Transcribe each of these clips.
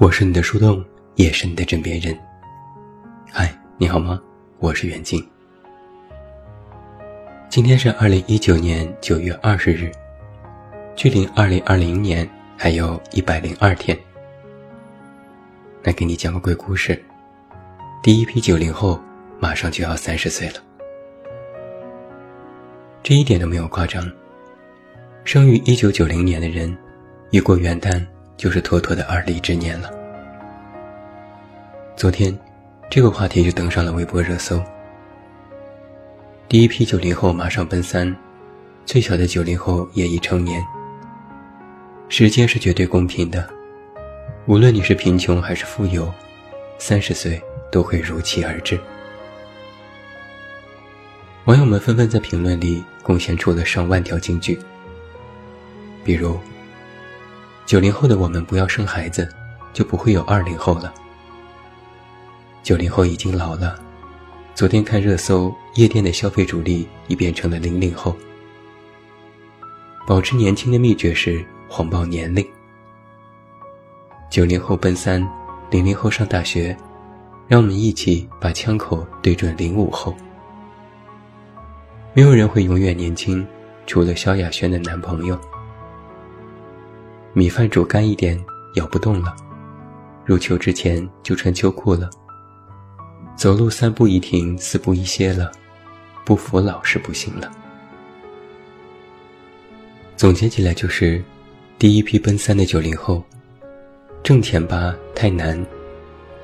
我是你的树洞，也是你的枕边人。嗨，你好吗？我是袁静。今天是二零一九年九月二十日，距离二零二零年还有一百零二天。来给你讲个鬼故事。第一批九零后马上就要三十岁了，这一点都没有夸张。生于一九九零年的人，一过元旦就是妥妥的而立之年了。昨天，这个话题就登上了微博热搜。第一批九零后马上奔三，最小的九零后也已成年。时间是绝对公平的，无论你是贫穷还是富有，三十岁都会如期而至。网友们纷纷在评论里贡献出了上万条金句。比如，九零后的我们不要生孩子，就不会有二零后了。九零后已经老了，昨天看热搜，夜店的消费主力已变成了零零后。保持年轻的秘诀是谎报年龄。九零后奔三，零零后上大学，让我们一起把枪口对准零五后。没有人会永远年轻，除了萧亚轩的男朋友。米饭煮干一点，咬不动了；入秋之前就穿秋裤了。走路三步一停，四步一歇了，不服老是不行了。总结起来就是：第一批奔三的九零后，挣钱吧太难，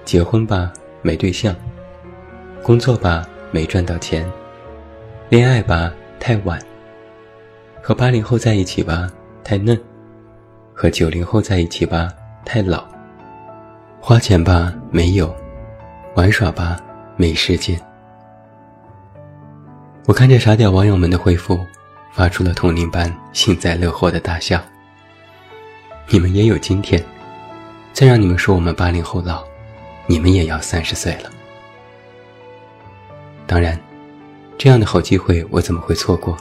结婚吧没对象，工作吧没赚到钱，恋爱吧太晚，和八零后在一起吧太嫩。和九零后在一起吧，太老；花钱吧，没有；玩耍吧，没时间。我看着傻屌网友们的回复，发出了铜铃般幸灾乐祸的大笑。你们也有今天，再让你们说我们八零后老，你们也要三十岁了。当然，这样的好机会我怎么会错过？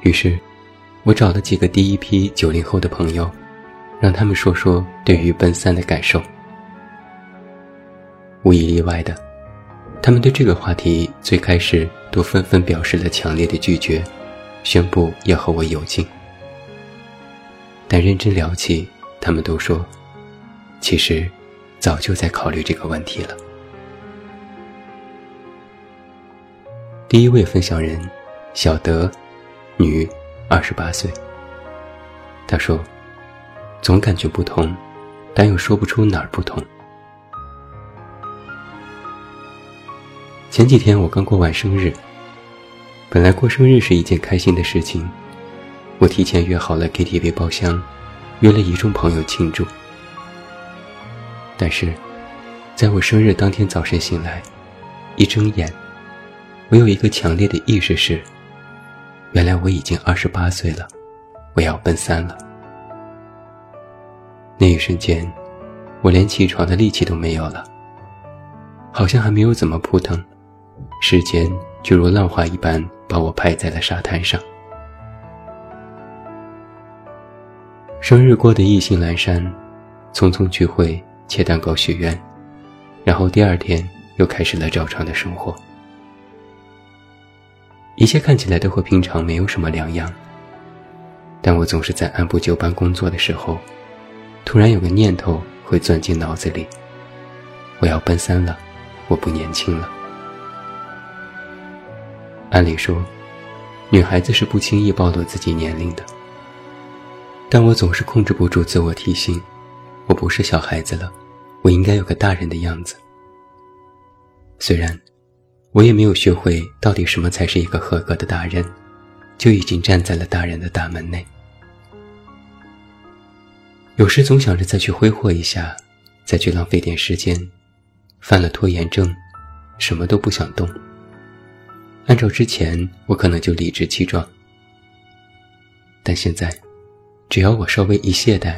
于是。我找了几个第一批九零后的朋友，让他们说说对于奔三的感受。无一例外的，他们对这个话题最开始都纷纷表示了强烈的拒绝，宣布要和我有劲。但认真聊起，他们都说，其实早就在考虑这个问题了。第一位分享人，小德，女。二十八岁，他说：“总感觉不同，但又说不出哪儿不同。”前几天我刚过完生日，本来过生日是一件开心的事情，我提前约好了 KTV 包厢，约了一众朋友庆祝。但是，在我生日当天早晨醒来，一睁眼，我有一个强烈的意识是。原来我已经二十八岁了，我要奔三了。那一瞬间，我连起床的力气都没有了，好像还没有怎么扑腾，时间就如浪花一般把我拍在了沙滩上。生日过得意兴阑珊，匆匆聚会、切蛋糕、许愿，然后第二天又开始了照常的生活。一切看起来都和平常没有什么两样，但我总是在按部就班工作的时候，突然有个念头会钻进脑子里：我要奔三了，我不年轻了。按理说，女孩子是不轻易暴露自己年龄的，但我总是控制不住自我提醒：我不是小孩子了，我应该有个大人的样子。虽然。我也没有学会到底什么才是一个合格的大人，就已经站在了大人的大门内。有时总想着再去挥霍一下，再去浪费点时间，犯了拖延症，什么都不想动。按照之前，我可能就理直气壮，但现在，只要我稍微一懈怠，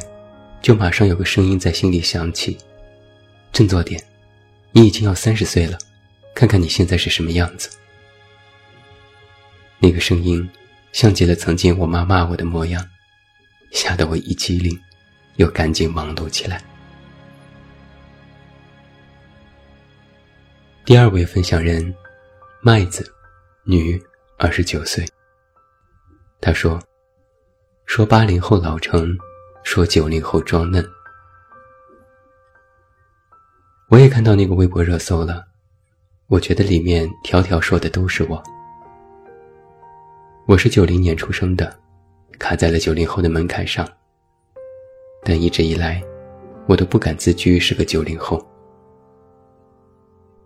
就马上有个声音在心里响起：“振作点，你已经要三十岁了。”看看你现在是什么样子。那个声音，像极了曾经我妈骂我的模样，吓得我一激灵，又赶紧忙碌起来。第二位分享人，麦子，女，二十九岁。她说：“说八零后老成，说九零后装嫩。”我也看到那个微博热搜了。我觉得里面条条说的都是我。我是九零年出生的，卡在了九零后的门槛上。但一直以来，我都不敢自居是个九零后。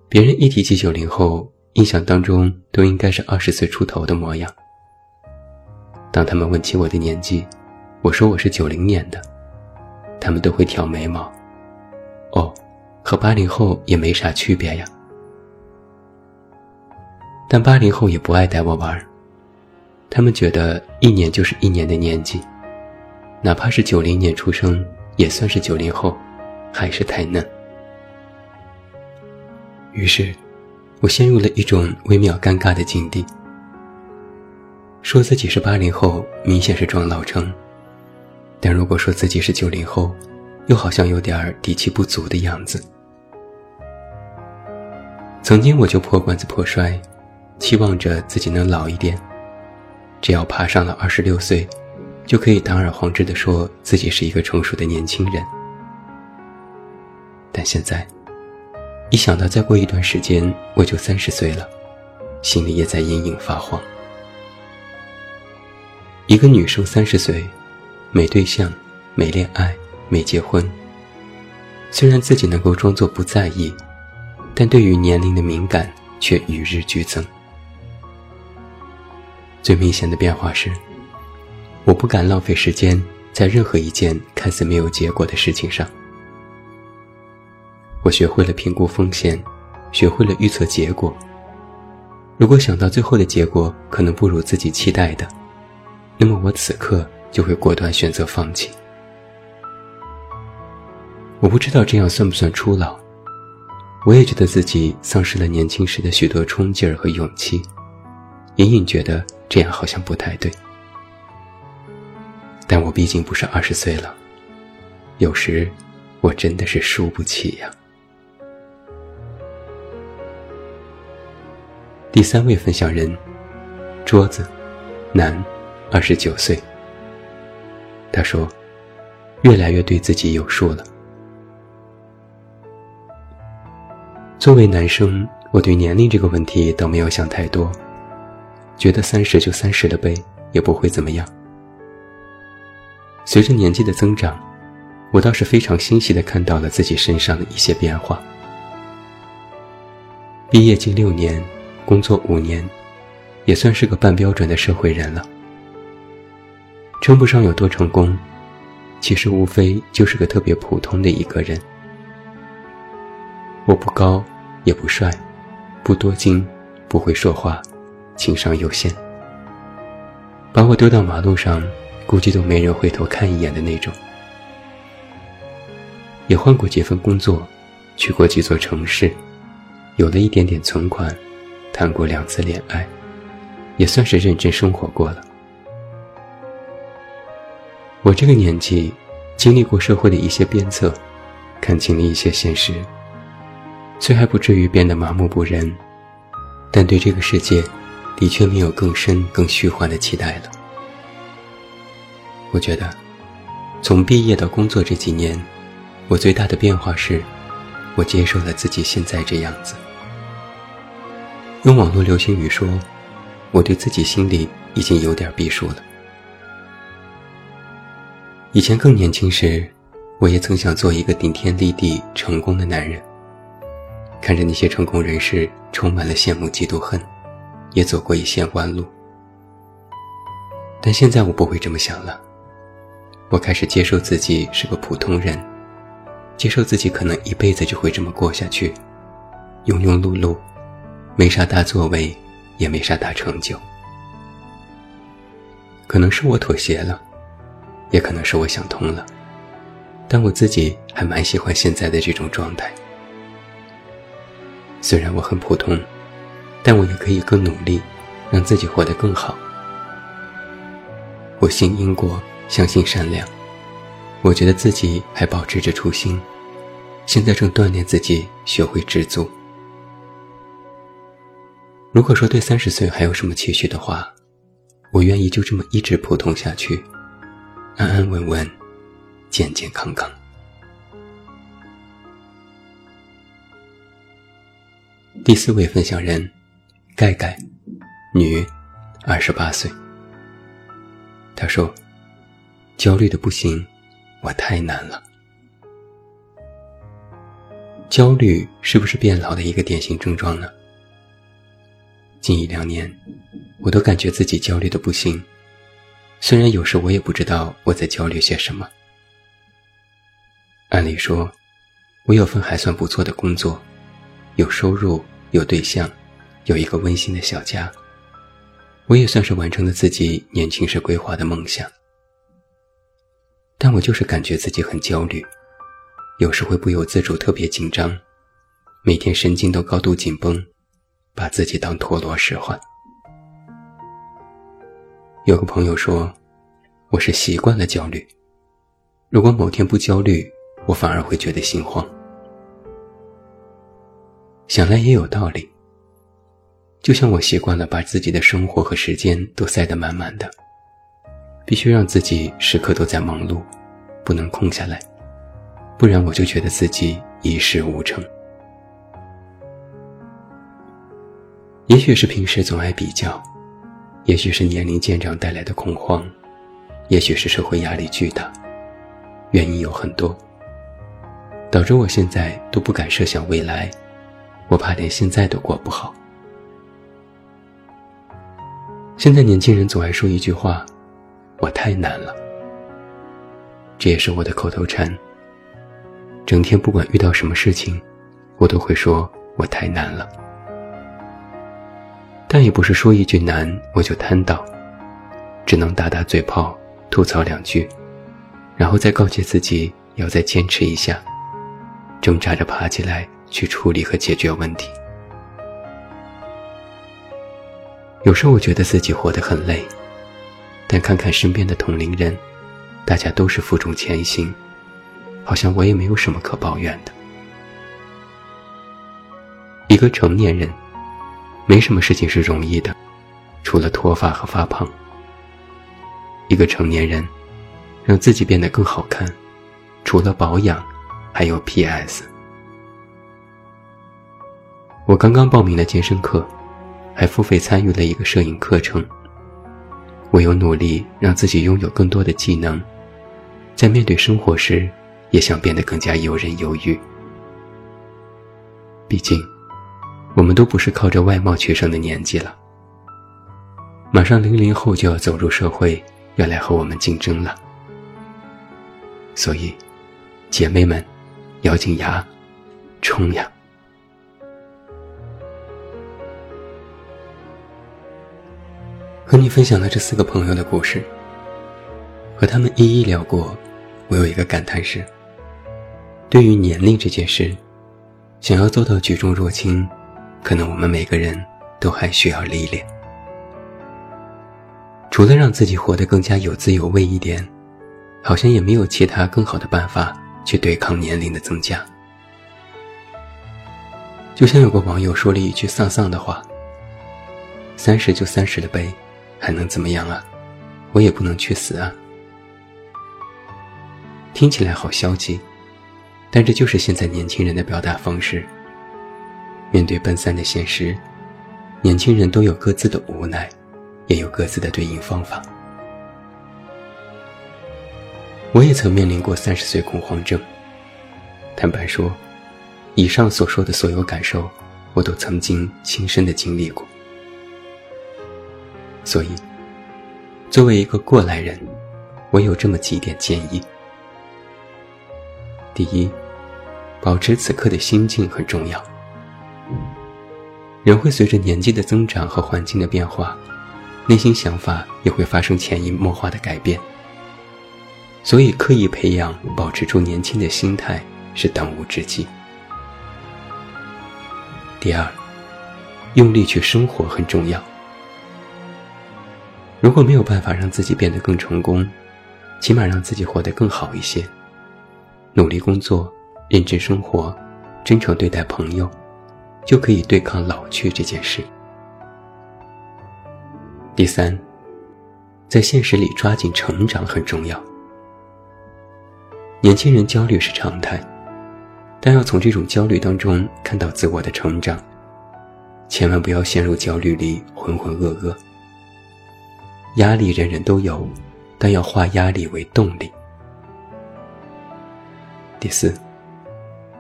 别人一提起九零后，印象当中都应该是二十岁出头的模样。当他们问起我的年纪，我说我是九零年的，他们都会挑眉毛。哦，和八零后也没啥区别呀。但八零后也不爱带我玩他们觉得一年就是一年的年纪。哪怕是九零年出生，也算是九零后，还是太嫩。于是，我陷入了一种微妙尴尬的境地。说自己是八零后，明显是装老成；但如果说自己是九零后，又好像有点底气不足的样子。曾经我就破罐子破摔，期望着自己能老一点，只要爬上了二十六岁。就可以堂而皇之地说自己是一个成熟的年轻人，但现在，一想到再过一段时间我就三十岁了，心里也在隐隐发慌。一个女生三十岁，没对象，没恋爱，没结婚。虽然自己能够装作不在意，但对于年龄的敏感却与日俱增。最明显的变化是。我不敢浪费时间在任何一件看似没有结果的事情上。我学会了评估风险，学会了预测结果。如果想到最后的结果可能不如自己期待的，那么我此刻就会果断选择放弃。我不知道这样算不算初老，我也觉得自己丧失了年轻时的许多冲劲儿和勇气，隐隐觉得这样好像不太对。但我毕竟不是二十岁了，有时我真的是输不起呀。第三位分享人，桌子，男，二十九岁。他说：“越来越对自己有数了。作为男生，我对年龄这个问题倒没有想太多，觉得三十就三十了呗，也不会怎么样。”随着年纪的增长，我倒是非常欣喜地看到了自己身上的一些变化。毕业近六年，工作五年，也算是个半标准的社会人了。称不上有多成功，其实无非就是个特别普通的一个人。我不高，也不帅，不多金，不会说话，情商有限。把我丢到马路上。估计都没人回头看一眼的那种。也换过几份工作，去过几座城市，有了一点点存款，谈过两次恋爱，也算是认真生活过了。我这个年纪，经历过社会的一些鞭策，看清了一些现实，虽还不至于变得麻木不仁，但对这个世界，的确没有更深更虚幻的期待了。我觉得，从毕业到工作这几年，我最大的变化是，我接受了自己现在这样子。用网络流行语说，我对自己心里已经有点逼数了。以前更年轻时，我也曾想做一个顶天立地、成功的男人。看着那些成功人士，充满了羡慕、嫉妒、恨，也走过一些弯路。但现在我不会这么想了。我开始接受自己是个普通人，接受自己可能一辈子就会这么过下去，庸庸碌碌，没啥大作为，也没啥大成就。可能是我妥协了，也可能是我想通了，但我自己还蛮喜欢现在的这种状态。虽然我很普通，但我也可以更努力，让自己活得更好。我信因果。相信善良，我觉得自己还保持着初心，现在正锻炼自己学会知足。如果说对三十岁还有什么期许的话，我愿意就这么一直普通下去，安安稳稳，健健康康。第四位分享人，盖盖，女，二十八岁。他说：“焦虑的不行，我太难了。焦虑是不是变老的一个典型症状呢？近一两年，我都感觉自己焦虑的不行。虽然有时我也不知道我在焦虑些什么。按理说，我有份还算不错的工作。”有收入，有对象，有一个温馨的小家，我也算是完成了自己年轻时规划的梦想。但我就是感觉自己很焦虑，有时会不由自主特别紧张，每天神经都高度紧绷，把自己当陀螺使唤。有个朋友说，我是习惯了焦虑，如果某天不焦虑，我反而会觉得心慌。想来也有道理。就像我习惯了把自己的生活和时间都塞得满满的，必须让自己时刻都在忙碌，不能空下来，不然我就觉得自己一事无成。也许是平时总爱比较，也许是年龄渐长带来的恐慌，也许是社会压力巨大，原因有很多，导致我现在都不敢设想未来。我怕连现在都过不好。现在年轻人总爱说一句话：“我太难了。”这也是我的口头禅。整天不管遇到什么事情，我都会说我太难了。但也不是说一句难我就瘫倒，只能打打嘴炮，吐槽两句，然后再告诫自己要再坚持一下，挣扎着爬起来。去处理和解决问题。有时候我觉得自己活得很累，但看看身边的同龄人，大家都是负重前行，好像我也没有什么可抱怨的。一个成年人，没什么事情是容易的，除了脱发和发胖。一个成年人，让自己变得更好看，除了保养，还有 PS。我刚刚报名了健身课，还付费参与了一个摄影课程。我有努力让自己拥有更多的技能，在面对生活时，也想变得更加游刃有余。毕竟，我们都不是靠着外貌取胜的年纪了。马上零零后就要走入社会，要来和我们竞争了。所以，姐妹们，咬紧牙，冲呀！和你分享了这四个朋友的故事，和他们一一聊过，我有一个感叹是：对于年龄这件事，想要做到举重若轻，可能我们每个人都还需要历练。除了让自己活得更加有滋有味一点，好像也没有其他更好的办法去对抗年龄的增加。就像有个网友说了一句丧丧的话：“三十就三十了呗。”还能怎么样啊？我也不能去死啊！听起来好消极，但这就是现在年轻人的表达方式。面对奔三的现实，年轻人都有各自的无奈，也有各自的对应方法。我也曾面临过三十岁恐慌症。坦白说，以上所说的所有感受，我都曾经亲身的经历过。所以，作为一个过来人，我有这么几点建议：第一，保持此刻的心境很重要。人会随着年纪的增长和环境的变化，内心想法也会发生潜移默化的改变。所以，刻意培养、保持住年轻的心态是当务之急。第二，用力去生活很重要。如果没有办法让自己变得更成功，起码让自己活得更好一些。努力工作，认真生活，真诚对待朋友，就可以对抗老去这件事。第三，在现实里抓紧成长很重要。年轻人焦虑是常态，但要从这种焦虑当中看到自我的成长，千万不要陷入焦虑里浑浑噩噩。压力人人都有，但要化压力为动力。第四，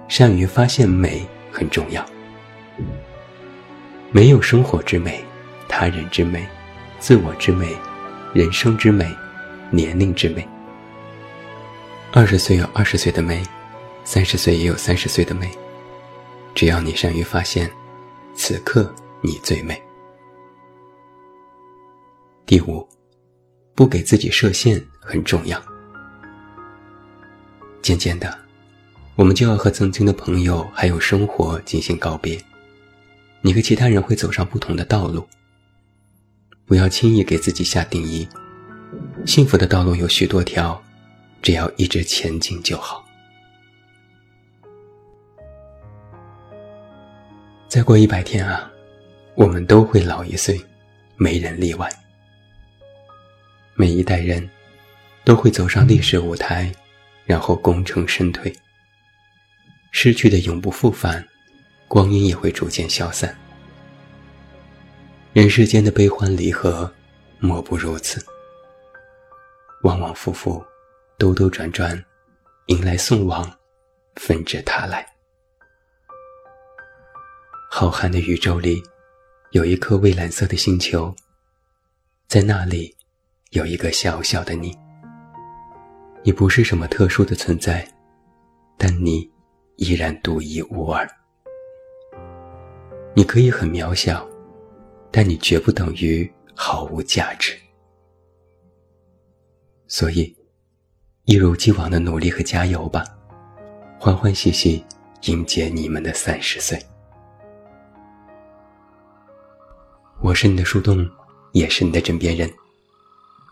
善于发现美很重要。没有生活之美，他人之美，自我之美，人生之美，年龄之美。二十岁有二十岁的美，三十岁也有三十岁的美。只要你善于发现，此刻你最美。第五，不给自己设限很重要。渐渐的，我们就要和曾经的朋友还有生活进行告别。你和其他人会走上不同的道路，不要轻易给自己下定义。幸福的道路有许多条。只要一直前进就好。再过一百天啊，我们都会老一岁，没人例外。每一代人都会走上历史舞台，然后功成身退。失去的永不复返，光阴也会逐渐消散。人世间的悲欢离合，莫不如此。往往复复。兜兜转转，迎来送往，纷至沓来。浩瀚的宇宙里，有一颗蔚蓝色的星球，在那里，有一个小小的你。你不是什么特殊的存在，但你依然独一无二。你可以很渺小，但你绝不等于毫无价值。所以。一如既往的努力和加油吧，欢欢喜喜迎接你们的三十岁。我是你的树洞，也是你的枕边人。